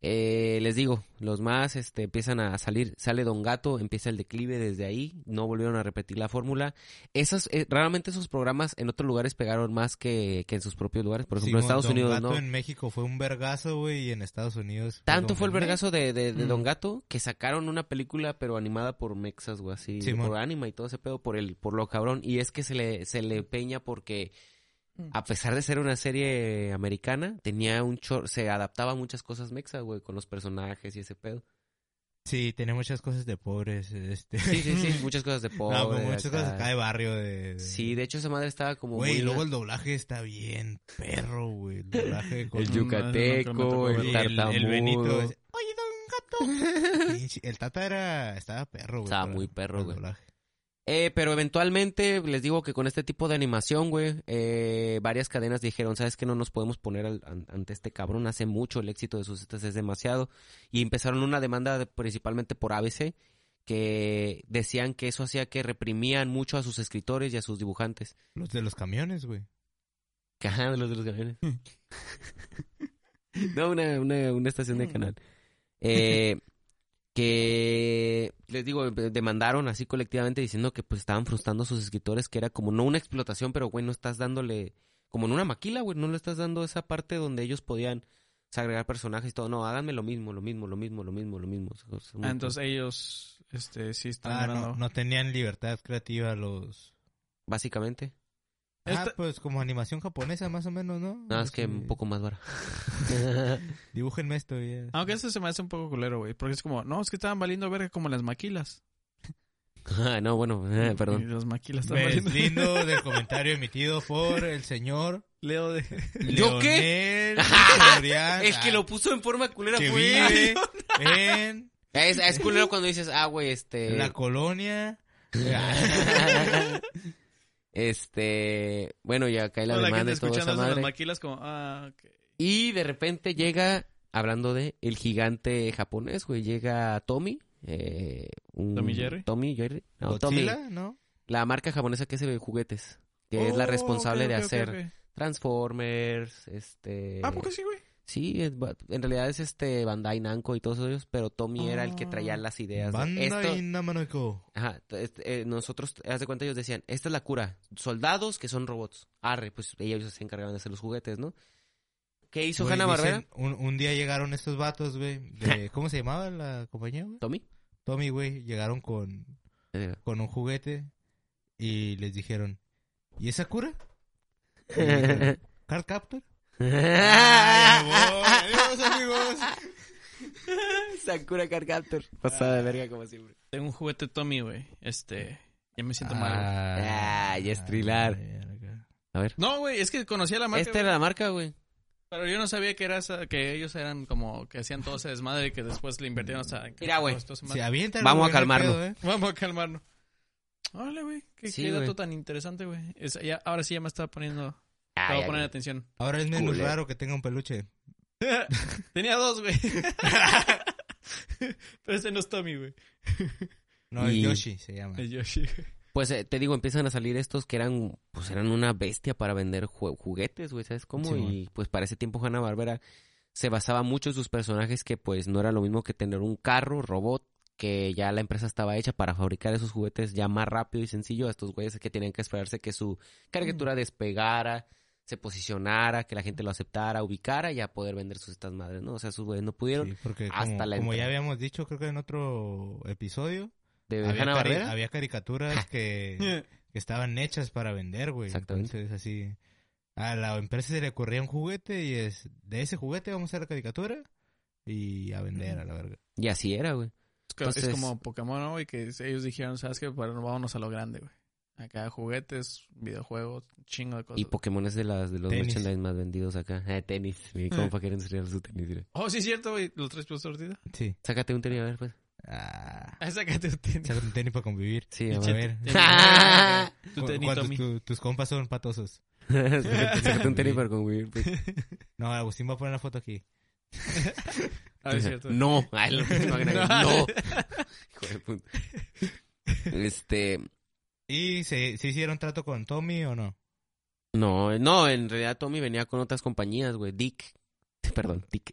eh, les digo, los más este, empiezan a salir, sale Don Gato, empieza el declive desde ahí, no volvieron a repetir la fórmula. Esas, eh, raramente esos programas en otros lugares pegaron más que, que en sus propios lugares, por ejemplo, en Estados Don Unidos Gato no. en México fue un vergazo, güey, y en Estados Unidos. Tanto fue el vergazo de, de, de Mm. Don Gato que sacaron una película pero animada por Mexas, güey, así, Simón. por anima y todo ese pedo, por el, por lo cabrón. Y es que se le, se le peña porque. A pesar de ser una serie americana, tenía un chor se adaptaba a muchas cosas mexa, güey, con los personajes y ese pedo. Sí, tenía muchas cosas de pobres, este. Sí, sí, sí, *laughs* muchas cosas de pobre. no, pues muchas acá. cosas acá de barrio de... de- Sí, de hecho esa madre estaba como Güey, muy... luego el doblaje está bien perro, güey. El doblaje *laughs* con... el No, no, no, no yucateco, el tartamudo. el, el Benito. es, *laughs* Oye, don gato. El Tata era... Estaba perro, güey. Estaba muy perro, güey. doblaje. Eh, pero eventualmente les digo que con este tipo de animación, güey, eh, varias cadenas dijeron, ¿sabes qué? No nos podemos poner al- an- ante este cabrón, hace mucho, el éxito de sus estas es demasiado. Y empezaron una demanda de- principalmente por ABC, que decían que eso hacía que reprimían mucho a sus escritores y a sus dibujantes. Los de los camiones, güey. Ajá, los de los camiones. *laughs* no, una, una, una estación de canal. Eh, que les digo, demandaron así colectivamente diciendo que pues estaban frustrando a sus escritores, que era como no una explotación, pero güey, no estás dándole, como en una maquila, güey, no le estás dando esa parte donde ellos podían sea, agregar personajes y todo. No, háganme lo mismo, lo mismo, lo mismo, lo mismo, lo mismo. O sea, Ah, entonces ellos, este, sí están Ah, no tenían libertad creativa los... Básicamente. Ah, Esta- pues como animación japonesa más o menos, ¿no? Nada más que Así, un poco más vara. *laughs* Dibújenme esto y ya. Aunque eso se me hace un poco culero, güey. Porque es como, no, es que estaban valiendo verga como las maquilas. *laughs* Ah, no, bueno, eh, Y perdón. las maquilas estaban Ves, valiendo. lindo *laughs* del comentario emitido por el señor Leo de... ¿Yo qué? El que lo puso en forma culera vive en Es, es culero cuando dices, ah, güey, este... la colonia. Este, bueno, ya cae la Toda la demanda y toda esa madre. maquilas como, ah, ok. Y de repente llega, hablando de el gigante japonés, güey, llega Tommy. Eh, un- ¿Tommy Jerry? Tommy Jerry. No, Tommy. Godzilla, ¿no? La marca japonesa que hace juguetes. Que es la Oh, responsable de hacer. Transformers, este... Ah, ¿por qué sí, güey? Sí, es en realidad es este Bandai Namco y todos ellos, pero Tommy era el que traía Ah. las ideas. de Banda esto, y Namanoiko. Ajá, este, eh, nosotros, haz de cuenta, ellos decían, esta es la cura, soldados que son robots. Arre, pues ellos se encargaban de hacer los juguetes, ¿no? ¿Qué hizo Hanna Barbera? Un, un día llegaron estos vatos, güey. de- *laughs* ¿Cómo se llamaba la compañía, güey? ¿Tommy? Tommy, güey. Llegaron con, Eh, con un juguete y les dijeron, ¿y esa cura? *laughs* Y dijeron, ¿Card Captor? Adiós, *laughs* amigos. Sakura Card Captor. Pasada de verga como siempre. Tengo un juguete Tommy, güey. Este, ya me siento mal, güey. Ah, ya es trilar. verga. A ver. No, güey, es que conocía la marca, Esta güey, era la marca, güey. pero yo no sabía que era esa- que ellos eran como que hacían todo ese desmadre y que después le invirtieron hasta Mira, güey. Vamos a güey, no hay calmarnos. pedo, ¿eh? Vamos a calmarnos. Órale, güey. Qué, Sí, qué dato güey. tan interesante, güey. Es- ya- ahora sí ya me estaba poniendo. Ah, Estaba ya, poniendo ya. atención. Ahora es menos raro que tenga un peluche. *laughs* Tenía dos, güey. *laughs* Pero este no es Tommy, güey. No, Y- es Yoshi se llama. Es Yoshi. güey. Pues eh, te digo, empiezan a salir estos que eran, pues eran una bestia para vender ju- juguetes, güey, ¿sabes cómo? Simón. y pues para ese tiempo Hanna Barbera se basaba mucho en sus personajes que pues no era lo mismo que tener un carro, robot, que ya la empresa estaba hecha para fabricar esos juguetes ya más rápido y sencillo a estos güeyes que tenían que esperarse que su caricatura despegara, se posicionara, que la gente lo aceptara, ubicara y ya poder vender sus estas madres, ¿no? O sea, esos güeyes no pudieron Sí, porque hasta como, la como ya habíamos dicho, creo que en otro episodio, de había, cari- caricaturas *laughs* que *laughs* que estaban hechas para vender, güey. Exactamente. Entonces, así, a la empresa se le ocurría un juguete y es, de ese juguete vamos a hacer la caricatura y a vender a la verga. Y así era, güey. Entonces- es como Pokémon, ¿no? Y que ellos dijeron, ¿sabes qué? Bueno, vámonos a lo grande, güey. Acá juguetes, videojuegos, un chingo de cosas. Y Pokémon es de, las, de los Tenis. merchandise más vendidos acá. *laughs* Eh, tenis. Mi compa quiere enseñar su tenis. mira. Oh, sí, cierto, güey. Los tres pesos tortida. Sí. Sácate un tenis, a ver, pues. Ah, Ah, sácate tu tenis. sácate un tenis para convivir. Sí, a a ver. ver. *laughs* Tu Cu- tenis, cuando Tommy. tu- tus compas son patosos. *laughs* sácate, un tenis para convivir, pues. No, Agustín va a poner la foto aquí. Ah, es cierto. No. Ay, lo que se imagina que No. no. Hijo de puta. Este. ¿Y se, se hicieron trato con Tommy o no? No, no, en realidad Tommy venía con otras compañías, güey. Dick. *laughs* Perdón, Dick.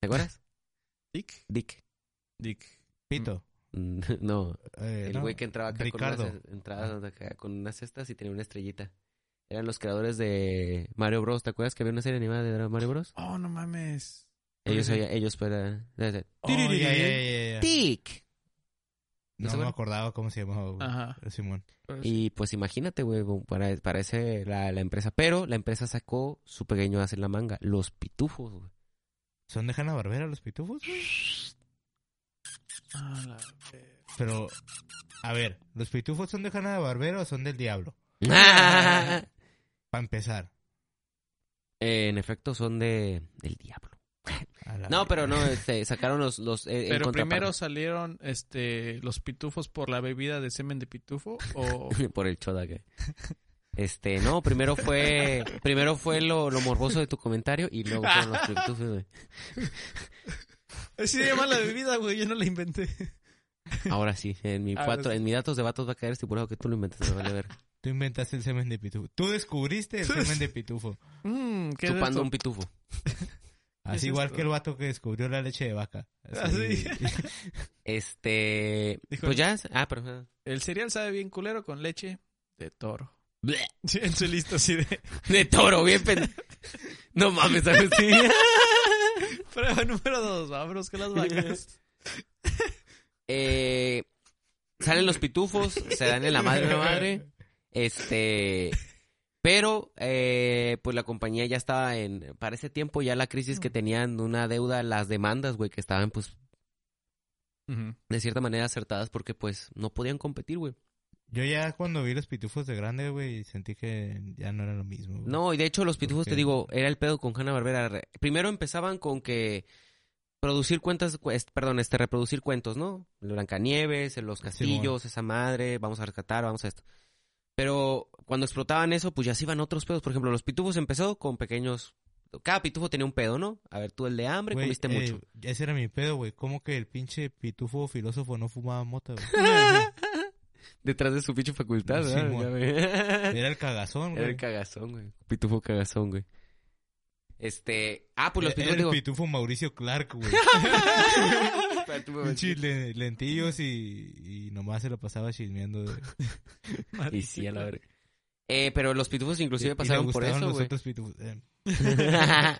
¿Te acuerdas? *laughs* Dick. Dick. Dick. Pito. Mm, *laughs* No, Eh, el no. güey que entraba acá Ricardo. con unas, entraba acá con unas cestas y tenía una estrellita. Eran los creadores de Mario Bros. ¿Te acuerdas que había una serie animada de Mario Bros? Oh, no mames. Ellos, ellos para... Oh. Dick. ¿No me acordaba cómo se llamaba, güey. Ajá. Simón. Sí. Y pues imagínate, güey, para, para ese la, la empresa. Pero la empresa sacó su pequeño as en la manga, los pitufos, güey. ¿Son de Hanna Barbera los pitufos? Ah, la Pero, a ver, ¿los pitufos son de Hanna Barbera o son del diablo? *laughs* Para empezar. en efecto, son de del diablo. No, pero no, este, sacaron los... los eh, Pero primero salieron este los pitufos por la bebida de semen de pitufo o *laughs* por el choda que... Este, no, primero fue primero fue lo, lo morboso de tu comentario y luego fueron los pitufos, güey. Así se llama la bebida, güey, yo no la inventé. Ahora sí, en mi Ah, cuatro, sí. en mi datos de vatos va a caer estipulado que tú lo inventaste, me vale ver. Tú inventaste el semen de pitufo. Tú descubriste el semen de pitufo. Mm, ¿qué Chupando un pitufo. Así igual esto? que el vato que descubrió la leche de vaca. Ah, sí. *laughs* Este, Dijo- pues ya, ah, pero El cereal sabe bien culero con leche de toro. *laughs* Sí, en su listo así de de toro, bien pen... No mames, Agustín. *laughs* prueba número dos, vámonos con las vacas. eh, salen los pitufos, se dan en la madre de la madre. Este, pero eh, pues la compañía ya estaba en, para ese tiempo ya la crisis que tenían una deuda, las demandas, güey, que estaban pues de cierta manera acertadas porque pues no podían competir, güey. Yo ya cuando vi los pitufos de grande, güey, sentí que ya no era lo mismo. No, y de hecho los pitufos, te digo, era el pedo con Hanna Barbera. Primero empezaban con que producir cuentas, cu- es- perdón, este, reproducir cuentos, ¿no? Blancanieves, los castillos, esa madre, vamos a rescatar, vamos a esto. Pero cuando explotaban eso, pues ya se iban otros pedos. Por ejemplo, los pitufos empezó con pequeños... Cada pitufo tenía un pedo, ¿no? A ver, tú el de hambre, comiste eh, mucho. Ese era mi pedo, güey. ¿Cómo que el pinche pitufo filósofo no fumaba mota, güey? *laughs* Detrás de su pinche facultad, Sí. Era el cagazón, *laughs* Era güey. el cagazón, güey. Pitufo cagazón, güey. Este... Ah, pues los Era pitufos, el digo... pitufo Mauricio Clark, güey. Lentillos y, y nomás se lo pasaba chismeando. de- *laughs* Y sí, a la verga. Eh, pero los pitufos inclusive y le pasaron por eso, los güey. otros pitufos. Eh, *laughs*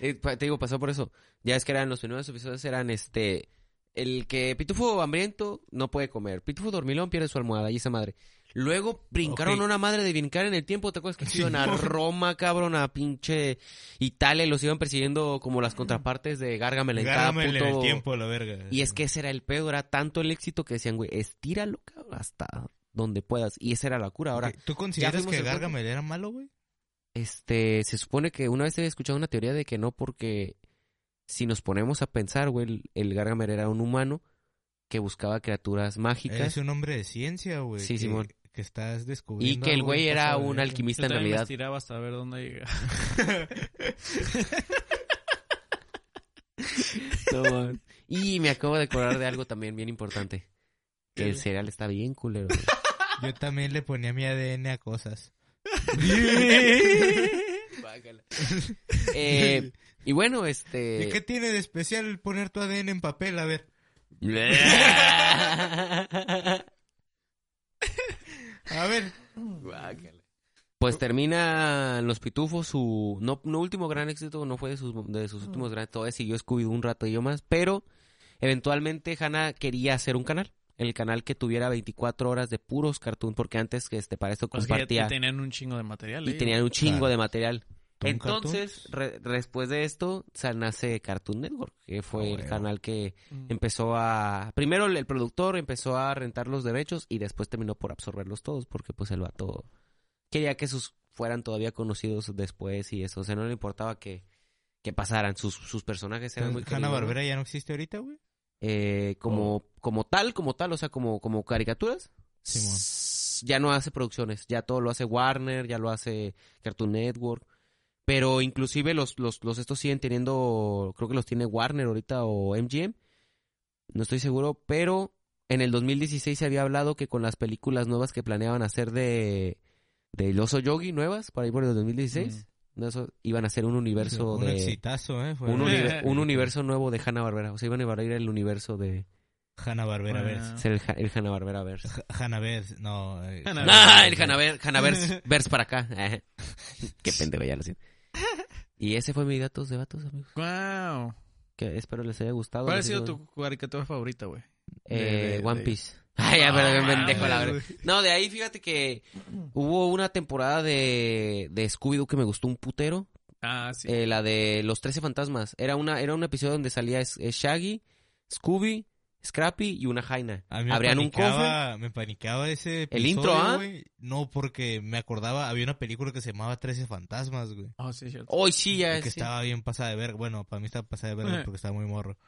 Eh, te digo, pasó por eso. Ya es que eran los primeros episodios, eran este... El que pitufo hambriento no puede comer. Pitufo dormilón pierde su almohada y esa madre. Luego brincaron Ok. una madre de brincar en el tiempo. ¿Te acuerdas que Sí, iban a. *laughs* Roma, cabrón? A pinche Italia los iban persiguiendo como las contrapartes de Gárgamel en cada Gárgamel en puto... el tiempo, la verga. Y es que ese era el pedo, era tanto el éxito que decían, güey, estíralo, cabrón, hasta donde puedas. Y esa era la cura. Ahora, ¿Tú consideras que. Gargamel era malo, güey? Este, se supone que una vez he escuchado una teoría de que no, porque si nos ponemos a pensar, güey, el, el Gargamel era un humano que buscaba criaturas mágicas Es un hombre de ciencia, güey. Sí, que- Simón. Que estás y descubriendo. que el güey era un alquimista Yo en me realidad. estiraba hasta ver dónde llega. *laughs* No, y me acabo de acordar de algo también bien importante. Que el cereal está bien culero. güey. Yo también le ponía mi ADN a cosas. Eh, y bueno, este... ¿Y qué tiene de especial poner tu ADN en papel? A ver. *laughs* A ver. Pues termina Los Pitufos su no, no último gran éxito, no fue de sus, de sus últimos grandes, todavía siguió Scooby-Doo un rato y yo más, pero eventualmente Hannah quería hacer un canal el canal que tuviera 24 horas de puros cartoon, porque antes que este, para esto Pues que ya compartía tenían un chingo de material. y eh. tenían un chingo Claro. de material. Entonces, re- después de esto, se nace Cartoon Network, que fue Ah, el canal que Mm. empezó a... Primero el el productor empezó a rentar los derechos y después terminó por absorberlos todos, porque pues el vato quería que sus fueran todavía conocidos después y eso. O sea, no le importaba que, que pasaran. Sus, sus personajes eran muy Hanna queridos, Barbera ya no existe ahorita, güey. eh, como, Oh. como tal, como tal, o sea, como, como caricaturas. Simón. Ya no hace producciones, ya todo lo hace Warner, ya lo hace Cartoon Network. Pero inclusive los, los, los estos siguen teniendo, creo que los tiene Warner ahorita o MGM. No estoy seguro, pero en el 2016 se había hablado que con las películas nuevas que planeaban hacer de, de El Oso Yogi nuevas, para ir por el 2016, de eso, iban a hacer un universo un de... exitazo, ¿eh? Fue Un, univer- *laughs* un universo nuevo de Hanna Barbera. O sea, iban a ir el universo de Hanna Barbera Ah. verse. ser el, Ha- el Hanna Barbera verse. Hanna Verse, no. eh, Hanna ¡Ah! El Hanna Verse *laughs* verse para acá. *laughs* Qué pendejo, ya lo siento. Y ese fue mi datos de vatos, amigos. Wow. Que espero les haya gustado. ¿Cuál ha sido tu caricatura favorita, güey? Eh, One de- Piece. *laughs* Ay, ya, pero qué Ah, pendejo, la verdad. No, de ahí fíjate que hubo una temporada de, de Scooby-Doo que me gustó un putero. Ah, sí. Eh, la de los 13 fantasmas. Era una era un episodio donde salía Shaggy, Scooby, Scrappy y una Jaina. A mí me Abrían un cofre. me paniqueaba ese El episodio, intro, ¿ah? No, porque me acordaba, había una película que se llamaba 13 fantasmas, güey. Oh, sí, cierto. Hoy sí, ya que sí. estaba bien pasada de ver. Bueno, para mí estaba pasada de ver Ajá. porque estaba muy morro.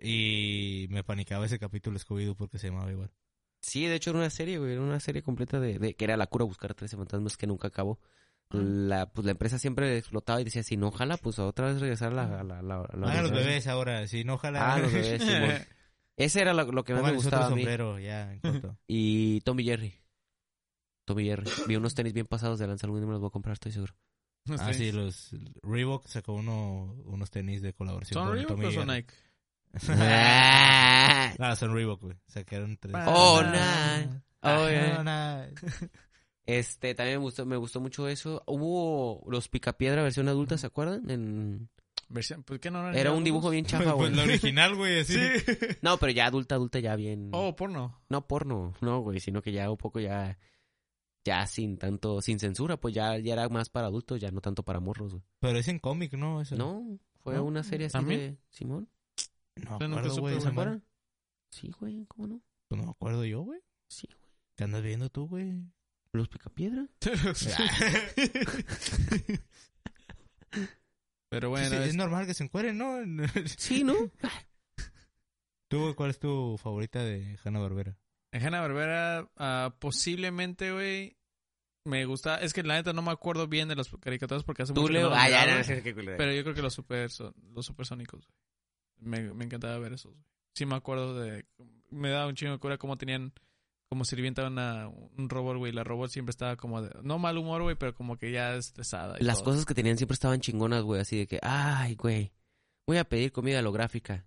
Y me panicaba ese capítulo Scooby-Doo porque se llamaba igual. Sí, de hecho era una serie, güey. Era una serie completa de, de- que era la cura buscar 13 fantasmas que nunca acabó. La, pues la empresa siempre explotaba y decía, si no jala, pues otra vez regresar a la... A la, a la- a la Ah, los original". bebés ahora, sí, no, ojalá. Ah, los bebés. *laughs* Ese era lo, lo que más me Pónganles otro gustaba a mí. sombrero, ya, en corto. Y Tommy Jerry. Tommy Jerry. Vi unos tenis bien pasados de lanza, algún día me los voy a comprar, estoy seguro. No Ah, sí, los Reebok sacó uno, unos tenis de colaboración ¿Son con Reebok Tommy o son Jerry. Nike? Ah. Ah, son Reebok, güey. Sacaron tres. Oh, Ah, nice. Oh, yeah. Ah, nice. Este, también me gustó, me gustó mucho eso. Hubo los Picapiedra versión adulta, ¿se acuerdan? En... Versión, ¿Por qué no Era un dibujo bien *laughs* chafa, Pues güey. la original, güey, así. No, pero ya adulta, adulta, ya bien. Oh, porno. No porno, no, güey, sino que ya un poco ya. Ya sin tanto, sin censura, pues ya, ya era más para adultos, ya no tanto para morros, güey. Pero es en cómic, ¿no? Eso. No, fue ¿No? una serie así ¿También? de Simón. No me acuerdo, güey. ¿Se acuerdan? Sí, güey, ¿cómo no? Pues no me acuerdo yo, güey. Sí, güey. ¿Qué andas viendo tú, güey? Los Picapiedra. *laughs* *laughs* Pero bueno, Sí, sí, es es- normal que se encueren, ¿no? *laughs* Sí, ¿no? ¿Tú, cuál es tu favorita de Hanna Barbera? en Hanna Barbera posiblemente, güey, me gusta. Es que la neta no me acuerdo bien de las caricaturas porque hace Tú, mucho no Ah, ya, no. Pero yo creo que los super los supersónicos, güey. Me, me encantaba ver esos. güey. Sí me acuerdo de me daba un chingo de cura cómo tenían como sirvienta una un robot, güey, la robot siempre estaba como de no mal humor, güey, pero como que ya estresada y Las todo. cosas que tenían siempre estaban chingonas, güey, así de que, ay, güey, voy a pedir comida holográfica.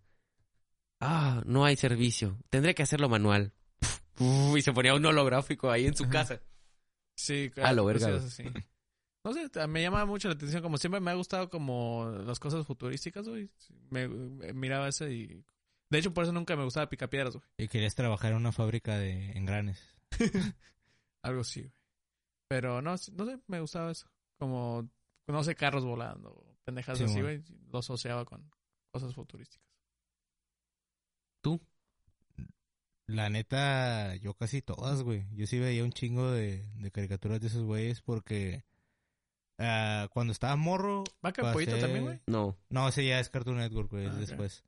Ah, no hay servicio. Tendré que hacerlo manual. Uf, y se ponía un holográfico ahí en su casa. Sí, A lo verga, así. No sé, me llama mucho la atención. Como siempre me ha gustado como las cosas futurísticas, güey. Me, me miraba ese y... De hecho, por eso nunca me gustaba Picapiedras, güey. Y querías trabajar en una fábrica de engranes. *laughs* Algo así, güey. Pero no, no sé, me gustaba eso. Como, no sé, carros volando, pendejas Sí, así, güey. Lo asociaba con cosas futurísticas. La neta, yo casi todas, güey. Yo sí veía un chingo de, de caricaturas de esos güeyes porque ah, cuando estaba morro... ¿Vaca pasé- Pollito también, güey? No. No, ese ya es Cartoon Network, güey, Ah, después.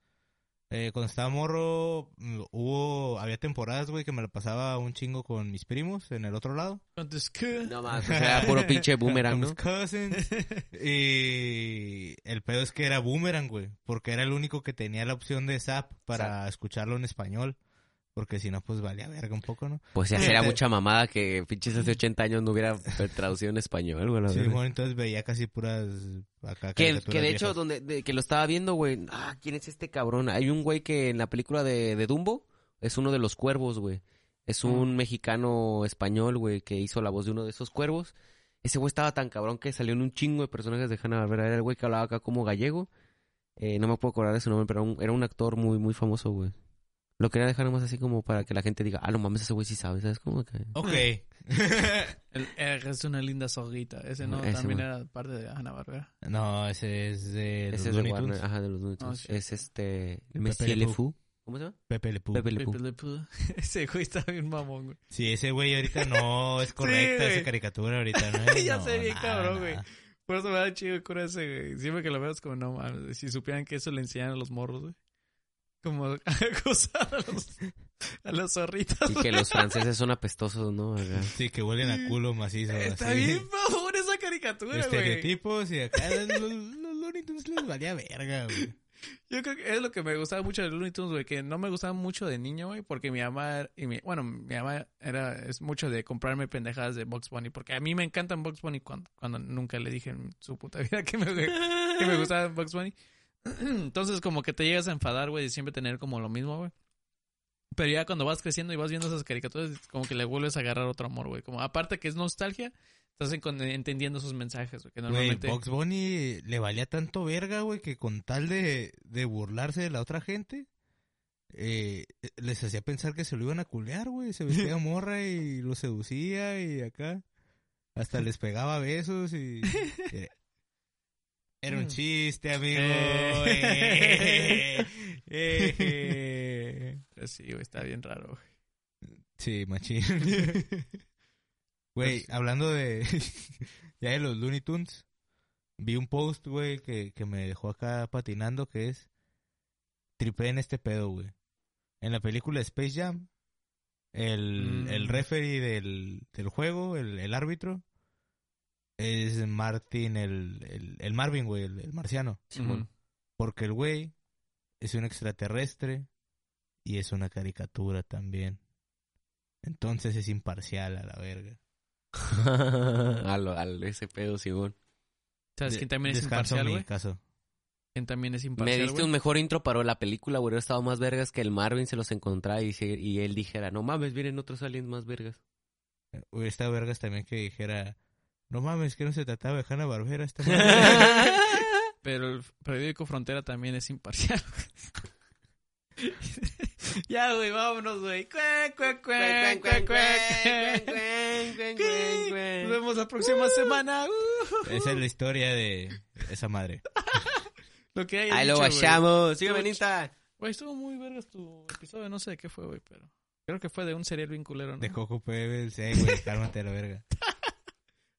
Eh, cuando estaba morro, mm, hubo, había temporadas, güey, que me la pasaba un chingo con mis primos en el otro lado. Entonces, ¿qué? No más, o sea, puro pinche *laughs* boomerang, Con ¿no? mis cousins. y el pedo es que era Boomerang, güey, porque era el único que tenía la opción de Zap para escucharlo en español. Porque si no, pues valía verga un poco, ¿no? Pues ya sería mucha mamada que pinches hace 80 años no hubiera *laughs* traducido en español, güey. Sí, bueno, entonces veía casi puras acá Que, que de hecho, viejas. donde, de- que lo estaba viendo, güey. Ah, ¿quién es este cabrón? Hay un güey que en la película de, de Dumbo es uno de los cuervos, güey. Es un mexicano español, güey, que hizo la voz de uno de esos cuervos. Ese güey estaba tan cabrón que salió en un chingo de personajes de Hanna Barbera. Era el güey que hablaba acá como gallego. Eh, no me puedo acordar de su nombre, pero era un, era un actor muy, muy famoso, güey. Lo quería dejar nomás así como para que la gente diga, ah, no mames, ese güey sí sabe, ¿sabes? Como que... Ok. *laughs* El *laughs* es una linda zorrita. Ese no, Ese, también era parte de Hanna Barbera. no, ese es de los Ese es de ajá, de los Looney Tunes. Oh, shit. es este... Fou. ¿Cómo se llama? Pepe Le. Pepe Le. Pepe. *laughs* Ese güey está bien mamón, güey. Sí, ese güey ahorita no es correcta güey. esa caricatura ahorita, ¿no? Ya No, sé bien nada, cabrón, güey. Por eso me da chido cura ese, güey. Siempre que lo veo es como, no mames, si supieran que eso le enseñan a los morros, güey. Como *laughs* acusar a los, a los zorritos. Y que los franceses son apestosos, ¿no? Acá. Sí, que huelen a culo macizo. Está así. bien mamón esa caricatura, güey. Estereotipos y acá los, los, los Looney Tunes les valía verga, güey. Yo creo que es lo que me gustaba mucho de Looney Tunes, güey, que no me gustaba mucho de niño, güey, porque mi mamá, y mi, bueno, mi mamá era, es mucho de comprarme pendejadas de Box Bunny, porque a mí me encantan Box Bunny cuando, cuando nunca le dije en su puta *laughs* vida que me, que me gustaba Box Bunny. *clears throat* Entonces, como que te llegas a enfadar, güey, de siempre tener como lo mismo, güey. Pero ya cuando vas creciendo y vas viendo esas caricaturas, como que le vuelves a agarrar otro amor, güey. Como aparte que es nostalgia, estás en- entendiendo esos mensajes, güey, que Güey, normalmente... Box Bunny le valía tanto verga, güey, que con tal de, de burlarse de la otra gente, eh, les hacía pensar que se lo iban a culear, güey. Se vestía *laughs* morra y lo seducía y acá. Hasta les pegaba besos y... *laughs* Era un Mm. chiste, amigo. Eh. *laughs* Eh, eh. Sí, güey, está bien raro, güey. Sí, machín. *laughs* Güey, hablando de... *laughs* ya de los Looney Tunes, vi un post, güey, que, que me dejó acá patinando, que es... Tripé en este pedo, güey. En la película Space Jam, el, Mm. el referee del, del juego, el, el árbitro, es Martin, el, el, el Marvin, güey, el, el marciano. Ujú. Porque el güey es un extraterrestre y es una caricatura también. Entonces es imparcial a la verga. *laughs* a lo, a lo- ese pedo, Simón. ¿Sabes quién también es imparcial, güey? caso. ¿Quién también es Me imparcial, diste güey? un mejor intro para la película, hubiera estado más vergas que el Marvin se los encontrara y, y él dijera, no mames, vienen otros aliens más vergas. Hubiera estado vergas también que dijera, no mames, que no se trataba de Hanna Barbera esta *laughs* madre". Pero el periódico Frontera también es imparcial. *laughs* ya, güey, vámonos, güey. Nos vemos la próxima semana. Uh. Esa es la historia de esa madre. *laughs* Lo que haya Ahí lo guachamos. Sígueme en Insta. Güey, estuvo muy vergas tu episodio. No sé de qué fue, güey, pero... Creo que fue de un cereal bien culero, ¿no? De Coco Pebbles, eh, güey, cálmate a la verga.